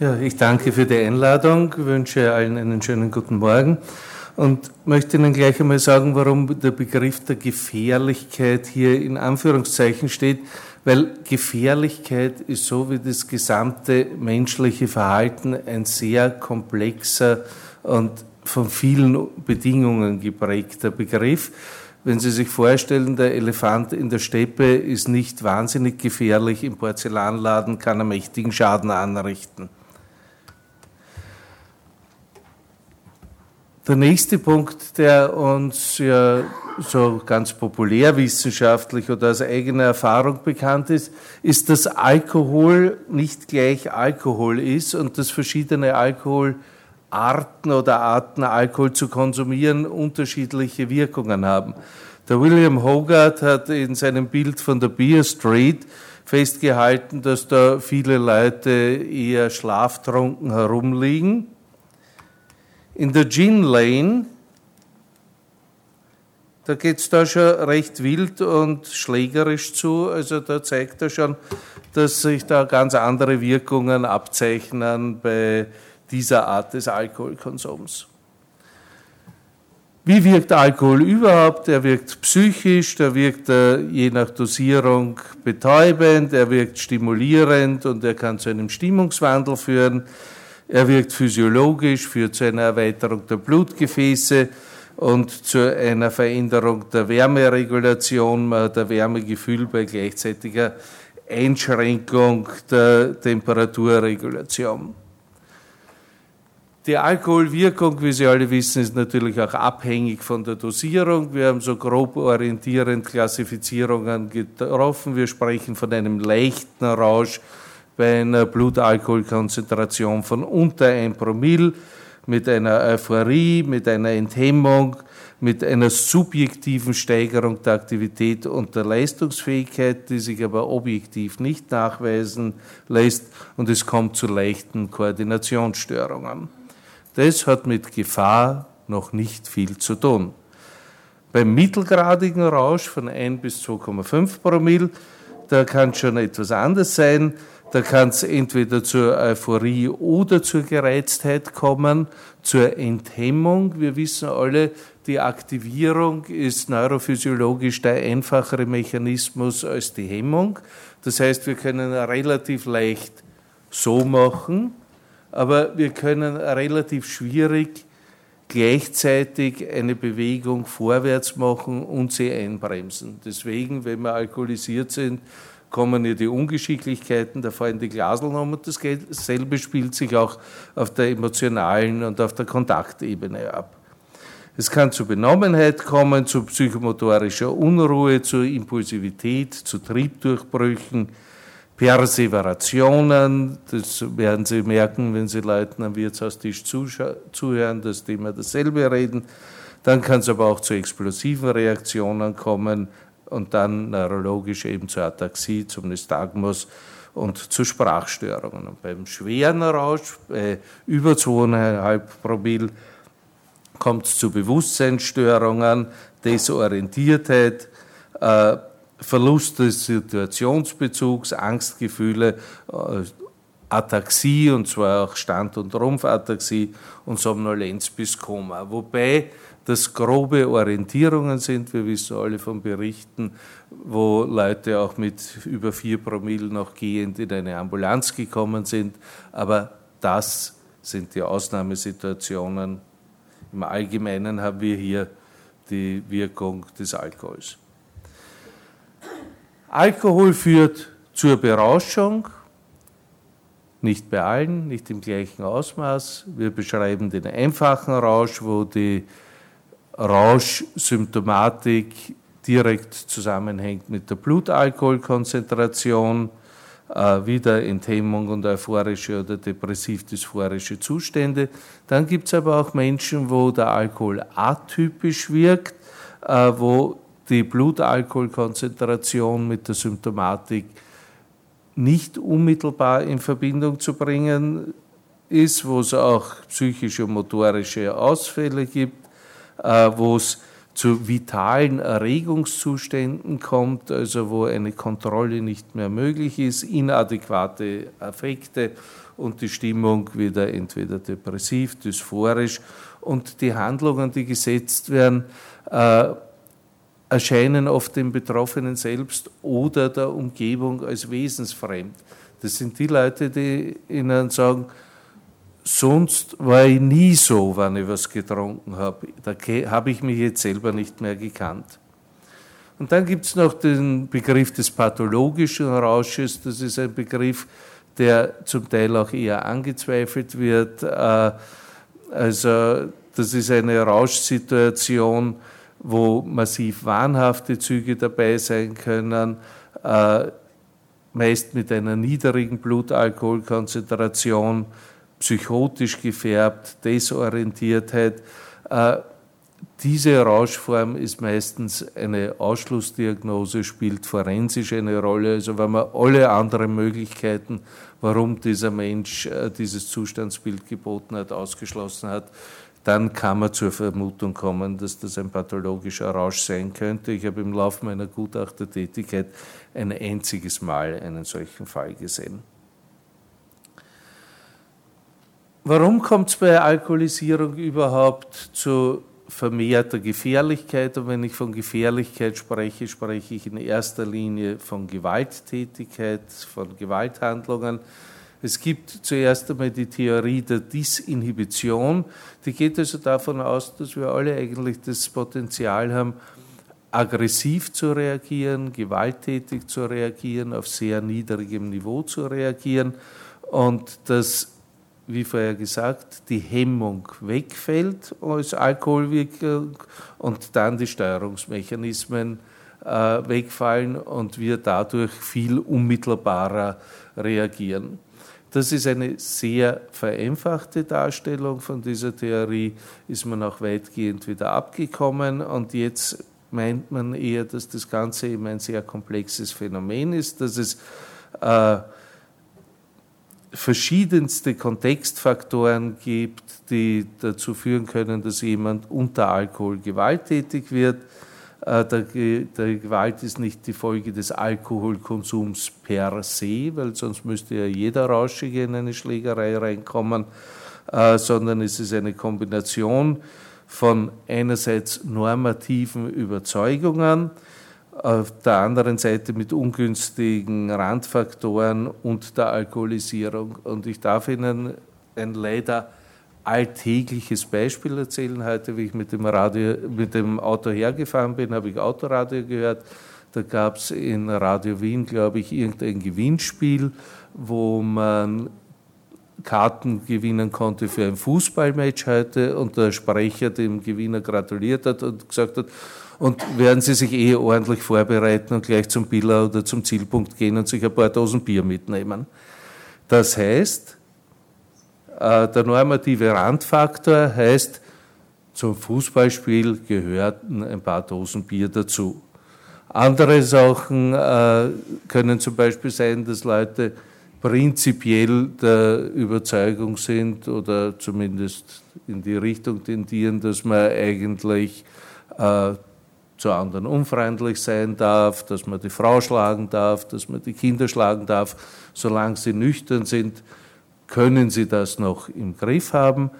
Ja, ich danke für die Einladung, wünsche allen einen schönen guten Morgen und möchte Ihnen gleich einmal sagen, warum der Begriff der Gefährlichkeit hier in Anführungszeichen steht, weil Gefährlichkeit ist so wie das gesamte menschliche Verhalten ein sehr komplexer und von vielen Bedingungen geprägter Begriff. Wenn Sie sich vorstellen, der Elefant in der Steppe ist nicht wahnsinnig gefährlich, im Porzellanladen kann er mächtigen Schaden anrichten. Der nächste Punkt, der uns ja so ganz populärwissenschaftlich oder aus eigener Erfahrung bekannt ist, ist, dass Alkohol nicht gleich Alkohol ist und dass verschiedene Alkoholarten oder Arten Alkohol zu konsumieren unterschiedliche Wirkungen haben. Der William Hogarth hat in seinem Bild von der Beer Street festgehalten, dass da viele Leute eher schlaftrunken herumliegen in der Gin Lane, da geht es da schon recht wild und schlägerisch zu. Also da zeigt er schon, dass sich da ganz andere Wirkungen abzeichnen bei dieser Art des Alkoholkonsums. Wie wirkt Alkohol überhaupt? Er wirkt psychisch, er wirkt je nach Dosierung betäubend, er wirkt stimulierend und er kann zu einem Stimmungswandel führen. Er wirkt physiologisch, führt zu einer Erweiterung der Blutgefäße und zu einer Veränderung der Wärmeregulation, der Wärmegefühl bei gleichzeitiger Einschränkung der Temperaturregulation. Die Alkoholwirkung, wie Sie alle wissen, ist natürlich auch abhängig von der Dosierung. Wir haben so grob orientierend Klassifizierungen getroffen. Wir sprechen von einem leichten Rausch bei einer Blutalkoholkonzentration von unter 1 Promille, mit einer Euphorie, mit einer Enthemmung, mit einer subjektiven Steigerung der Aktivität und der Leistungsfähigkeit, die sich aber objektiv nicht nachweisen lässt und es kommt zu leichten Koordinationsstörungen. Das hat mit Gefahr noch nicht viel zu tun. Beim mittelgradigen Rausch von 1 bis 2,5 Promille, da kann schon etwas anders sein. Da kann es entweder zur Euphorie oder zur Gereiztheit kommen, zur Enthemmung. Wir wissen alle, die Aktivierung ist neurophysiologisch der einfachere Mechanismus als die Hemmung. Das heißt, wir können relativ leicht so machen, aber wir können relativ schwierig gleichzeitig eine Bewegung vorwärts machen und sie einbremsen. Deswegen, wenn wir alkoholisiert sind, kommen ja die Ungeschicklichkeiten da in die Glaselnummer. Und dasselbe spielt sich auch auf der emotionalen und auf der Kontaktebene ab. Es kann zu Benommenheit kommen, zu psychomotorischer Unruhe, zu Impulsivität, zu Triebdurchbrüchen, Perseverationen. Das werden Sie merken, wenn Sie Leuten am Wirtshaustisch zuhören, dass die immer dasselbe reden. Dann kann es aber auch zu explosiven Reaktionen kommen, und dann neurologisch eben zur Ataxie, zum Nystagmus und zu Sprachstörungen. Und beim schweren Rausch, bei über 2,5 Promille, kommt es zu Bewusstseinsstörungen, Desorientiertheit, äh, Verlust des Situationsbezugs, Angstgefühle, äh, Ataxie, und zwar auch Stand- und Rumpfataxie und Somnolenz bis Koma. Wobei das grobe Orientierungen sind. Wir wissen alle von Berichten, wo Leute auch mit über vier Promille noch gehend in eine Ambulanz gekommen sind. Aber das sind die Ausnahmesituationen. Im Allgemeinen haben wir hier die Wirkung des Alkohols. Alkohol führt zur Berauschung, nicht bei allen, nicht im gleichen Ausmaß. Wir beschreiben den einfachen Rausch, wo die Rauschsymptomatik direkt zusammenhängt mit der Blutalkoholkonzentration, äh, wieder Enthemmung und euphorische oder depressiv-dysphorische Zustände. Dann gibt es aber auch Menschen, wo der Alkohol atypisch wirkt, äh, wo die Blutalkoholkonzentration mit der Symptomatik nicht unmittelbar in Verbindung zu bringen ist, wo es auch psychische und motorische Ausfälle gibt äh, wo es zu vitalen Erregungszuständen kommt, also wo eine Kontrolle nicht mehr möglich ist, inadäquate Affekte und die Stimmung wieder entweder depressiv, dysphorisch und die Handlungen, die gesetzt werden, äh, erscheinen oft dem Betroffenen selbst oder der Umgebung als wesensfremd. Das sind die Leute, die ihnen sagen, Sonst war ich nie so, wenn ich was getrunken habe. Da habe ich mich jetzt selber nicht mehr gekannt. Und dann gibt es noch den Begriff des pathologischen Rausches. Das ist ein Begriff, der zum Teil auch eher angezweifelt wird. Äh, also das ist eine Rauschsituation, wo massiv wahnhafte Züge dabei sein können, äh, meist mit einer niedrigen Blutalkoholkonzentration psychotisch gefärbt, Desorientiertheit. Äh, diese Rauschform ist meistens eine Ausschlussdiagnose, spielt forensisch eine Rolle. Also wenn man alle anderen Möglichkeiten, warum dieser Mensch äh, dieses Zustandsbild geboten hat, ausgeschlossen hat, dann kann man zur Vermutung kommen, dass das ein pathologischer Rausch sein könnte. Ich habe im Laufe meiner Gutachtertätigkeit ein einziges Mal einen solchen Fall gesehen. Warum kommt es bei Alkoholisierung überhaupt zu vermehrter Gefährlichkeit? Und wenn ich von Gefährlichkeit spreche, spreche ich in erster Linie von Gewalttätigkeit, von Gewalthandlungen. Es gibt zuerst einmal die Theorie der Disinhibition. Die geht also davon aus, dass wir alle eigentlich das Potenzial haben, aggressiv zu reagieren, gewalttätig zu reagieren, auf sehr niedrigem Niveau zu reagieren und dass wie vorher gesagt, die Hemmung wegfällt als Alkoholwirkung und dann die Steuerungsmechanismen äh, wegfallen und wir dadurch viel unmittelbarer reagieren. Das ist eine sehr vereinfachte Darstellung von dieser Theorie, ist man auch weitgehend wieder abgekommen und jetzt meint man eher, dass das Ganze eben ein sehr komplexes Phänomen ist, dass es äh, verschiedenste Kontextfaktoren gibt, die dazu führen können, dass jemand unter Alkohol gewalttätig wird. Äh, der Gewalt ist nicht die Folge des Alkoholkonsums per se, weil sonst müsste ja jeder Rauschige in eine Schlägerei reinkommen, äh, sondern es ist eine Kombination von einerseits normativen Überzeugungen, auf der anderen Seite mit ungünstigen Randfaktoren und der Alkoholisierung. Und ich darf Ihnen ein leider alltägliches Beispiel erzählen. Heute, wie ich mit dem, Radio, mit dem Auto hergefahren bin, habe ich Autoradio gehört. Da gab es in Radio Wien, glaube ich, irgendein Gewinnspiel, wo man Karten gewinnen konnte für ein Fußballmatch heute und der Sprecher dem Gewinner gratuliert hat und gesagt hat, und werden Sie sich eh ordentlich vorbereiten und gleich zum Biller oder zum Zielpunkt gehen und sich ein paar Dosen Bier mitnehmen. Das heißt, der normative Randfaktor heißt, zum Fußballspiel gehörten ein paar Dosen Bier dazu. Andere Sachen äh, können zum Beispiel sein, dass Leute prinzipiell der Überzeugung sind oder zumindest in die Richtung tendieren, dass man eigentlich äh, zu anderen unfreundlich sein darf, dass man die Frau schlagen darf, dass man die Kinder schlagen darf. Solange sie nüchtern sind, können sie das noch im Griff haben.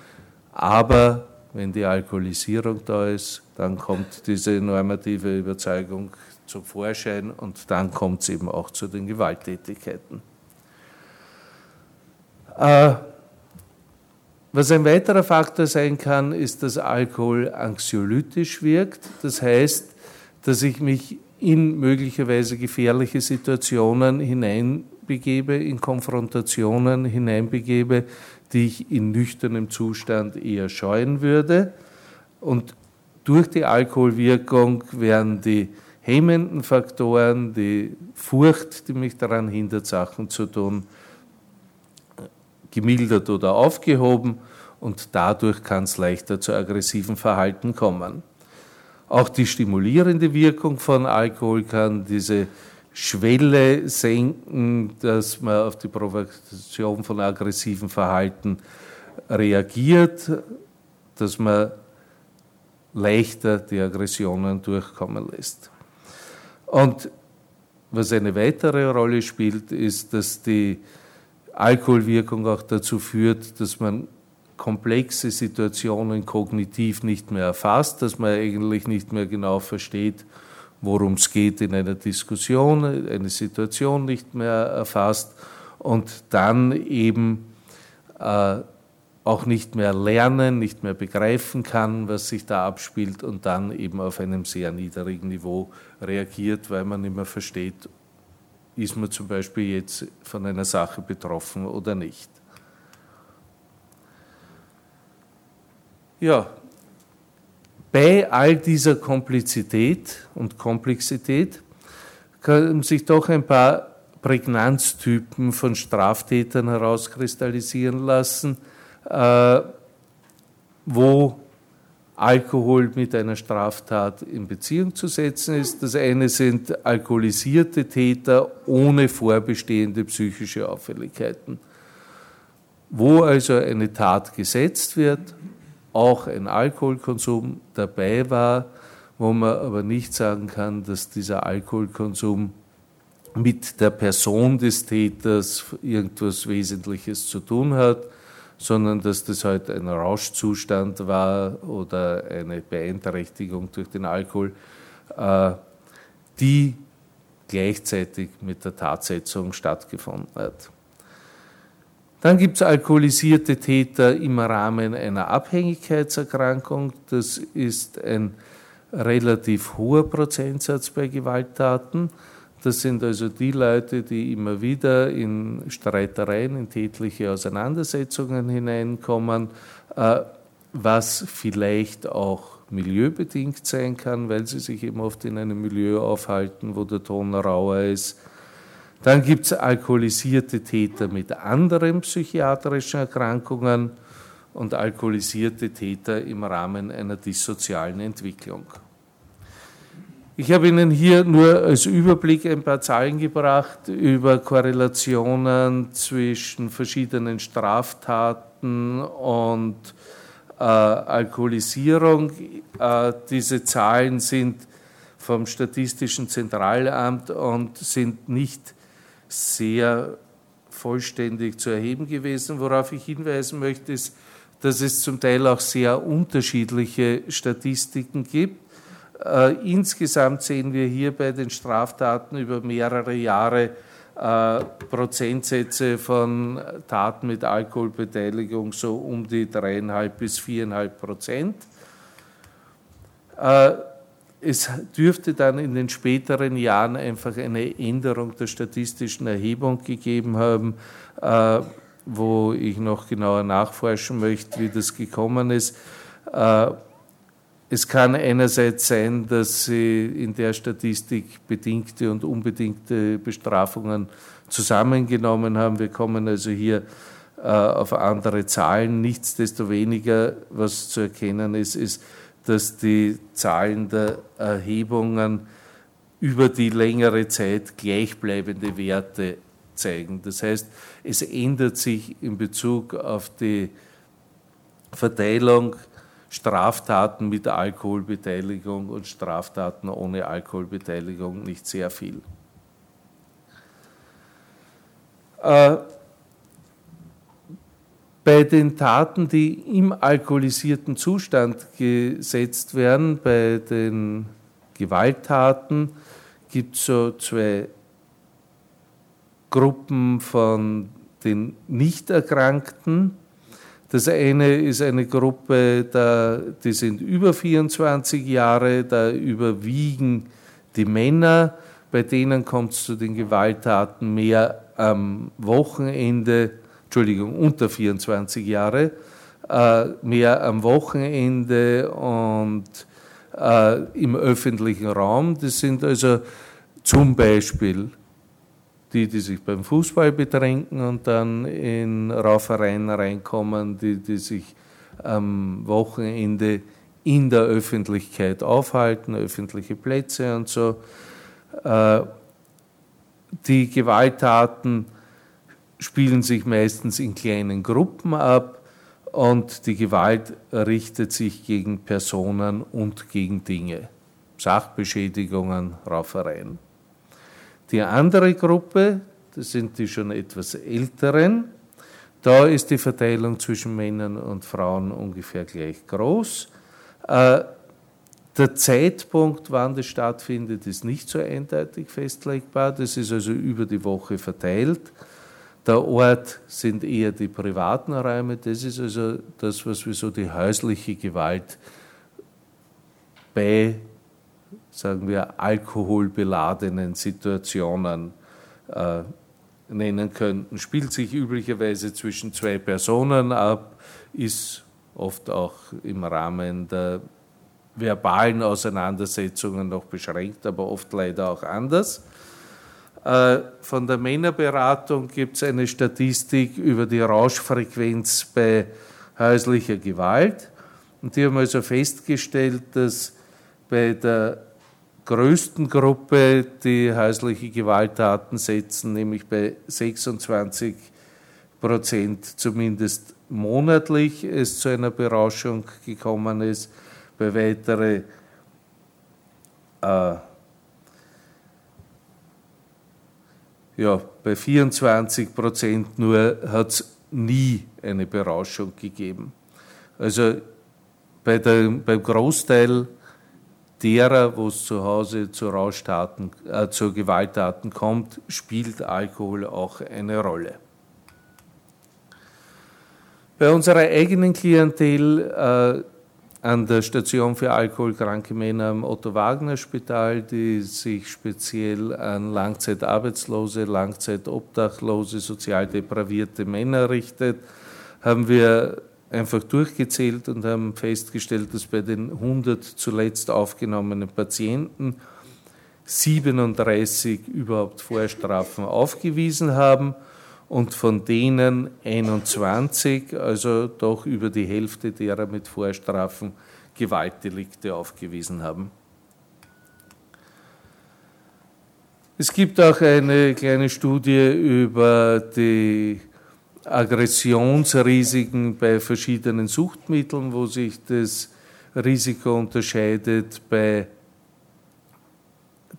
Aber wenn die Alkoholisierung da ist, dann kommt diese normative Überzeugung zum Vorschein und dann kommt es eben auch zu den Gewalttätigkeiten. Äh, was ein weiterer Faktor sein kann, ist, dass Alkohol anxiolytisch wirkt. Das heißt, dass ich mich in möglicherweise gefährliche Situationen hineinbegebe, in Konfrontationen hineinbegebe, die ich in nüchternem Zustand eher scheuen würde. Und durch die Alkoholwirkung werden die hemmenden Faktoren, die Furcht, die mich daran hindert, Sachen zu tun, gemildert oder aufgehoben und dadurch kann es leichter zu aggressiven Verhalten kommen. Auch die stimulierende Wirkung von Alkohol kann diese Schwelle senken, dass man auf die Provokation von aggressiven Verhalten reagiert, dass man leichter die Aggressionen durchkommen lässt. Und was eine weitere Rolle spielt, ist, dass die Alkoholwirkung auch dazu führt, dass man komplexe Situationen kognitiv nicht mehr erfasst, dass man eigentlich nicht mehr genau versteht, worum es geht in einer Diskussion, eine Situation nicht mehr erfasst und dann eben äh, auch nicht mehr lernen, nicht mehr begreifen kann, was sich da abspielt und dann eben auf einem sehr niedrigen Niveau reagiert, weil man nicht mehr versteht, ist man zum Beispiel jetzt von einer Sache betroffen oder nicht. Ja, bei all dieser Komplexität und Komplexität können sich doch ein paar Prägnanztypen von Straftätern herauskristallisieren lassen, äh, wo Alkohol mit einer Straftat in Beziehung zu setzen ist. Das eine sind alkoholisierte Täter ohne vorbestehende psychische Auffälligkeiten. Wo also eine Tat gesetzt wird, auch ein Alkoholkonsum dabei war, wo man aber nicht sagen kann, dass dieser Alkoholkonsum mit der Person des Täters irgendwas Wesentliches zu tun hat, sondern dass das halt ein Rauschzustand war oder eine Beeinträchtigung durch den Alkohol, äh, die gleichzeitig mit der Tatsetzung stattgefunden hat. Dann gibt es alkoholisierte Täter im Rahmen einer Abhängigkeitserkrankung. Das ist ein relativ hoher Prozentsatz bei Gewalttaten. Das sind also die Leute, die immer wieder in Streitereien, in tätliche Auseinandersetzungen hineinkommen, äh, was vielleicht auch milieubedingt sein kann, weil sie sich eben oft in einem Milieu aufhalten, wo der Ton rauer ist. Dann gibt es alkoholisierte Täter mit anderen psychiatrischen Erkrankungen und alkoholisierte Täter im Rahmen einer dissozialen Entwicklung. Ich habe Ihnen hier nur als Überblick ein paar Zahlen gebracht über Korrelationen zwischen verschiedenen Straftaten und äh, Alkoholisierung. Äh, diese Zahlen sind vom Statistischen Zentralamt und sind nicht sehr vollständig zu erheben gewesen. Worauf ich hinweisen möchte, ist, dass es zum Teil auch sehr unterschiedliche Statistiken gibt. Äh, insgesamt sehen wir hier bei den Straftaten über mehrere Jahre äh, Prozentsätze von Taten mit Alkoholbeteiligung so um die dreieinhalb bis viereinhalb Prozent. Äh, es dürfte dann in den späteren Jahren einfach eine Änderung der statistischen Erhebung gegeben haben, äh, wo ich noch genauer nachforschen möchte, wie das gekommen ist. Äh, es kann einerseits sein, dass Sie in der Statistik bedingte und unbedingte Bestrafungen zusammengenommen haben. Wir kommen also hier äh, auf andere Zahlen. Nichtsdestoweniger, was zu erkennen ist, ist, dass die Zahlen der Erhebungen über die längere Zeit gleichbleibende Werte zeigen. Das heißt, es ändert sich in Bezug auf die Verteilung Straftaten mit Alkoholbeteiligung und Straftaten ohne Alkoholbeteiligung nicht sehr viel. Äh, bei den Taten, die im alkoholisierten Zustand gesetzt werden, bei den Gewalttaten, gibt es so zwei Gruppen von den Nichterkrankten, das eine ist eine Gruppe, die sind über 24 Jahre, da überwiegen die Männer, bei denen kommt es zu den Gewalttaten mehr am Wochenende, Entschuldigung, unter 24 Jahre, äh, mehr am Wochenende und äh, im öffentlichen Raum. Das sind also zum Beispiel die, die sich beim Fußball betränken und dann in Raufereien reinkommen, die, die sich am Wochenende in der Öffentlichkeit aufhalten, öffentliche Plätze und so. Äh, die Gewalttaten spielen sich meistens in kleinen Gruppen ab und die Gewalt richtet sich gegen Personen und gegen Dinge. Sachbeschädigungen, Raufereien. Die andere Gruppe, das sind die schon etwas älteren, da ist die Verteilung zwischen Männern und Frauen ungefähr gleich groß. Äh, der Zeitpunkt, wann das stattfindet, ist nicht so eindeutig festlegbar. Das ist also über die Woche verteilt. Der Ort sind eher die privaten Räume. Das ist also das, was wir so die häusliche Gewalt bei, sagen wir, alkoholbeladenen Situationen äh, nennen könnten. Spielt sich üblicherweise zwischen zwei Personen ab, ist oft auch im Rahmen der verbalen Auseinandersetzungen noch beschränkt, aber oft leider auch anders. Äh, von der Männerberatung gibt es eine Statistik über die Rauschfrequenz bei häuslicher Gewalt. Und die haben also festgestellt, dass bei der größten Gruppe, die häusliche Gewalttaten setzen, nämlich bei 26 Prozent zumindest monatlich es zu einer Berauschung gekommen ist, bei weiteren äh, ja, bei 24 Prozent nur hat es nie eine Berauschung gegeben. Also bei der, beim Großteil derer, wo es zu Hause zu äh, zu Gewalttaten kommt, spielt Alkohol auch eine Rolle. Bei unserer eigenen Klientel äh, an der Station für alkoholkranke Männer am Otto-Wagner-Spital, die sich speziell an Langzeitarbeitslose, Langzeitobdachlose, sozial depravierte Männer richtet, haben wir einfach durchgezählt und haben festgestellt, dass bei den 100 zuletzt aufgenommenen Patienten 37 überhaupt Vorstrafen aufgewiesen haben und von denen 21, also doch über die Hälfte derer mit Vorstrafen, Gewaltdelikte aufgewiesen haben. Es gibt auch eine kleine Studie über die Aggressionsrisiken bei verschiedenen Suchtmitteln, wo sich das Risiko unterscheidet bei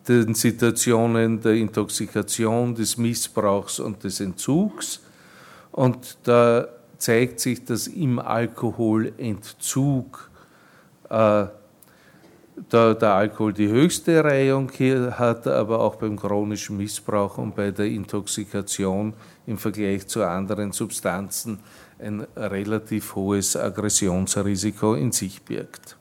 den Situationen der Intoxikation, des Missbrauchs und des Entzugs. Und da zeigt sich, dass im Alkoholentzug äh, da der Alkohol die höchste Reihung hier hat, aber auch beim chronischen Missbrauch und bei der Intoxikation im Vergleich zu anderen Substanzen ein relativ hohes Aggressionsrisiko in sich birgt.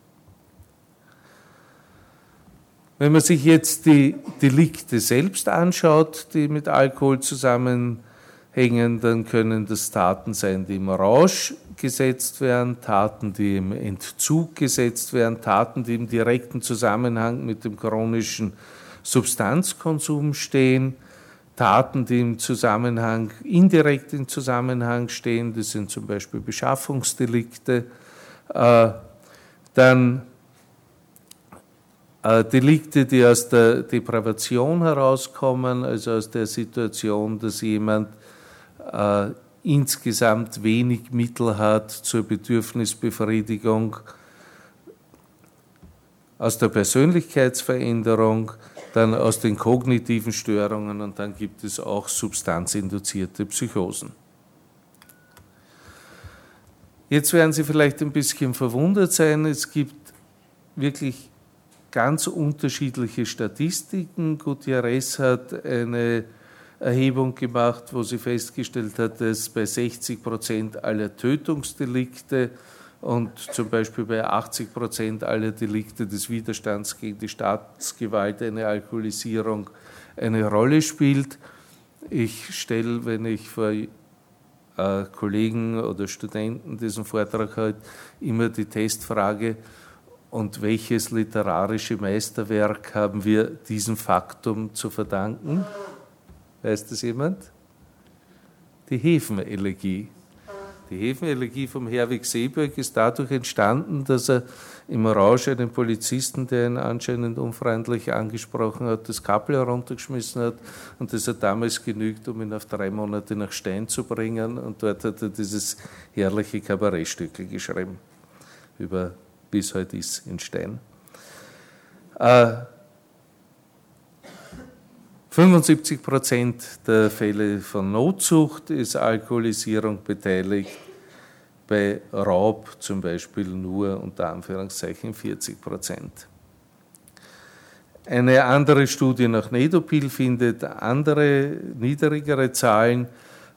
Wenn man sich jetzt die Delikte selbst anschaut, die mit Alkohol zusammenhängen, dann können das Taten sein, die im Rausch gesetzt werden, Taten, die im Entzug gesetzt werden, Taten, die im direkten Zusammenhang mit dem chronischen Substanzkonsum stehen, Taten, die im Zusammenhang, indirekt im Zusammenhang stehen, das sind zum Beispiel Beschaffungsdelikte, äh, dann Delikte, die aus der Depravation herauskommen, also aus der Situation, dass jemand äh, insgesamt wenig Mittel hat zur Bedürfnisbefriedigung, aus der Persönlichkeitsveränderung, dann aus den kognitiven Störungen und dann gibt es auch substanzinduzierte Psychosen. Jetzt werden Sie vielleicht ein bisschen verwundert sein, es gibt wirklich ganz unterschiedliche Statistiken. Gutierrez hat eine Erhebung gemacht, wo sie festgestellt hat, dass bei 60 Prozent aller Tötungsdelikte und zum Beispiel bei 80 Prozent aller Delikte des Widerstands gegen die Staatsgewalt eine Alkoholisierung eine Rolle spielt. Ich stelle, wenn ich vor äh, Kollegen oder Studenten diesen Vortrag halte, immer die Testfrage, und welches literarische Meisterwerk haben wir diesem Faktum zu verdanken? Weiß das jemand? Die Hefenelegie. Die Häfenelegie vom Herwig Seeberg ist dadurch entstanden, dass er im Rausch einen Polizisten, der ihn anscheinend unfreundlich angesprochen hat, das Kabel heruntergeschmissen hat und das hat damals genügt, um ihn auf drei Monate nach Stein zu bringen und dort hat er dieses herrliche Kabarettstückel geschrieben über bis heute ist in Stein. Äh, 75 Prozent der Fälle von Notzucht ist Alkoholisierung beteiligt, bei Raub zum Beispiel nur unter Anführungszeichen 40 Prozent. Eine andere Studie nach Nedopil findet andere, niedrigere Zahlen,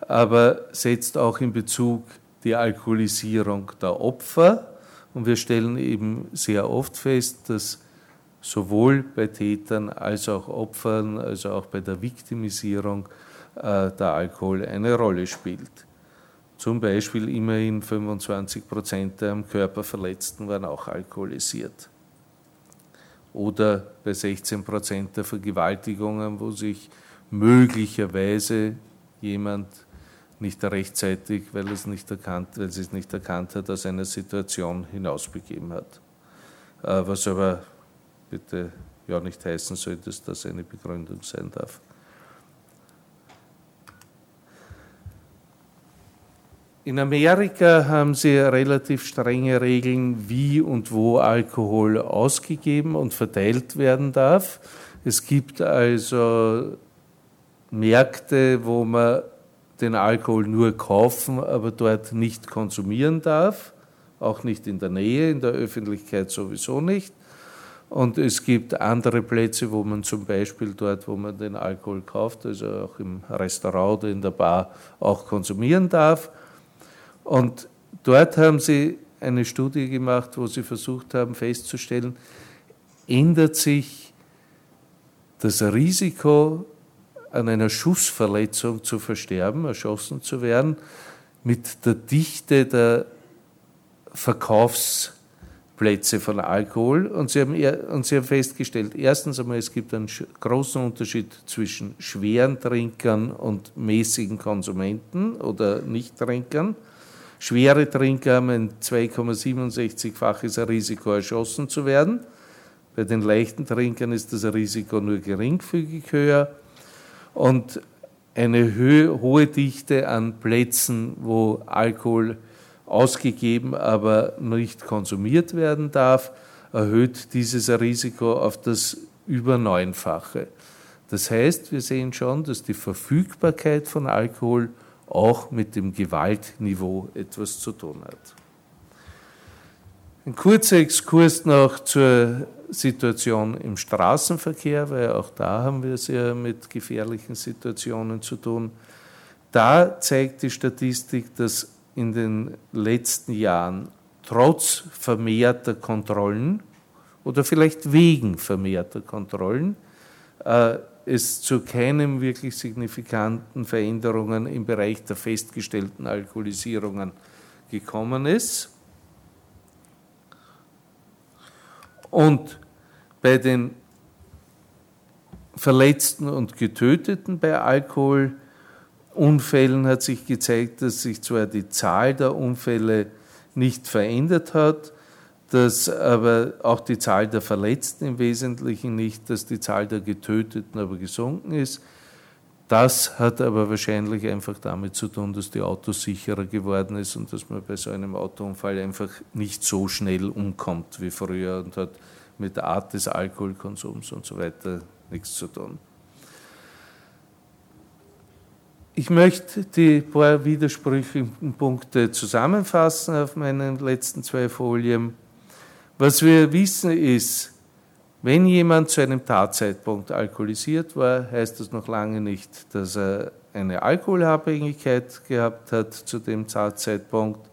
aber setzt auch in Bezug die Alkoholisierung der Opfer. Und wir stellen eben sehr oft fest, dass sowohl bei Tätern als auch Opfern, also auch bei der Viktimisierung äh, der Alkohol eine Rolle spielt. Zum Beispiel immerhin 25 Prozent der am Körper Verletzten waren auch alkoholisiert. Oder bei 16 Prozent der Vergewaltigungen, wo sich möglicherweise jemand nicht rechtzeitig, weil es nicht erkannt, weil sie es nicht erkannt hat, aus einer Situation hinausbegeben hat. Äh, was aber bitte ja nicht heißen soll, dass das eine Begründung sein darf. In Amerika haben sie relativ strenge Regeln, wie und wo Alkohol ausgegeben und verteilt werden darf. Es gibt also Märkte, wo man den Alkohol nur kaufen, aber dort nicht konsumieren darf, auch nicht in der Nähe, in der Öffentlichkeit sowieso nicht. Und es gibt andere Plätze, wo man zum Beispiel dort, wo man den Alkohol kauft, also auch im Restaurant oder in der Bar, auch konsumieren darf. Und dort haben sie eine Studie gemacht, wo sie versucht haben festzustellen, ändert sich das Risiko, an einer Schussverletzung zu versterben, erschossen zu werden, mit der Dichte der Verkaufs- Plätze von Alkohol und sie, haben, und sie haben festgestellt, erstens einmal, es gibt einen großen Unterschied zwischen schweren Trinkern und mäßigen Konsumenten oder Nichttrinkern. Schwere Trinker haben ein 2,67-faches Risiko, erschossen zu werden. Bei den leichten Trinkern ist das Risiko nur geringfügig höher. Und eine hohe Dichte an Plätzen, wo Alkohol ausgegeben, aber nicht konsumiert werden darf, erhöht dieses Risiko auf das über neunfache. Das heißt, wir sehen schon, dass die Verfügbarkeit von Alkohol auch mit dem Gewaltniveau etwas zu tun hat. Ein kurzer Exkurs noch zur Situation im Straßenverkehr, weil auch da haben wir es ja mit gefährlichen Situationen zu tun. Da zeigt die Statistik, dass in den letzten Jahren trotz vermehrter Kontrollen oder vielleicht wegen vermehrter Kontrollen äh, es zu keinen wirklich signifikanten Veränderungen im Bereich der festgestellten Alkoholisierungen gekommen ist. Und bei den Verletzten und Getöteten bei Alkohol Unfällen hat sich gezeigt, dass sich zwar die Zahl der Unfälle nicht verändert hat, dass aber auch die Zahl der Verletzten im Wesentlichen nicht, dass die Zahl der Getöteten aber gesunken ist. Das hat aber wahrscheinlich einfach damit zu tun, dass die Autos sicherer geworden ist und dass man bei so einem Autounfall einfach nicht so schnell umkommt wie früher und hat mit der Art des Alkoholkonsums und so weiter nichts zu tun. Ich möchte die paar widersprüchlichen Punkte zusammenfassen auf meinen letzten zwei Folien. Was wir wissen ist, wenn jemand zu einem Tatzeitpunkt alkoholisiert war, heißt das noch lange nicht, dass er eine Alkoholabhängigkeit gehabt hat zu dem Tatzeitpunkt,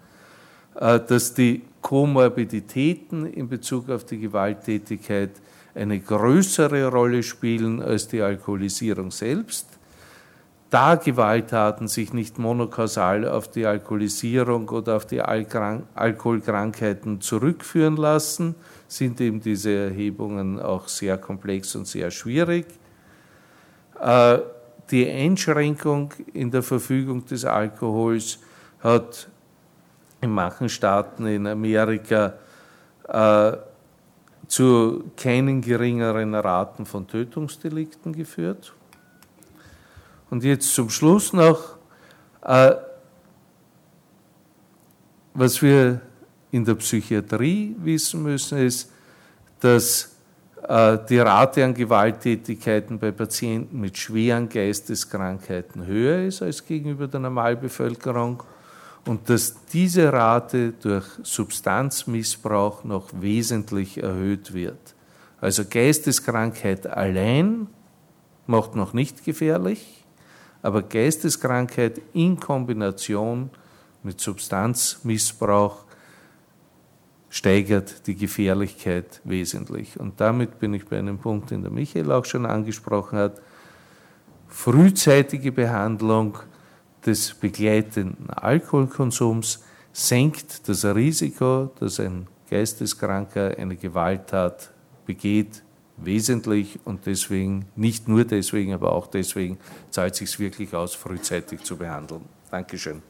äh, dass die Komorbiditäten in Bezug auf die Gewalttätigkeit eine größere Rolle spielen als die Alkoholisierung selbst da Gewalttaten sich nicht monokausal auf die Alkoholisierung oder auf die Alkoholkrankheiten zurückführen lassen, sind eben diese Erhebungen auch sehr komplex und sehr schwierig. Äh, die Einschränkung in der Verfügung des Alkohols hat in manchen Staaten in Amerika äh, zu keinen geringeren Raten von Tötungsdelikten geführt. Und jetzt zum Schluss noch, äh, was wir in der Psychiatrie wissen müssen, ist, dass äh, die Rate an Gewalttätigkeiten bei Patienten mit schweren Geisteskrankheiten höher ist als gegenüber der Normalbevölkerung und dass diese Rate durch Substanzmissbrauch noch wesentlich erhöht wird. Also Geisteskrankheit allein macht noch nicht gefährlich, aber Geisteskrankheit in Kombination mit Substanzmissbrauch steigert die Gefährlichkeit wesentlich. Und damit bin ich bei einem Punkt, den der Michael auch schon angesprochen hat. Frühzeitige Behandlung des begleitenden Alkoholkonsums senkt das Risiko, dass ein Geisteskranker eine Gewalttat begeht, wesentlich und deswegen, nicht nur deswegen, aber auch deswegen, zahlt es sich wirklich aus, frühzeitig zu behandeln. Dankeschön.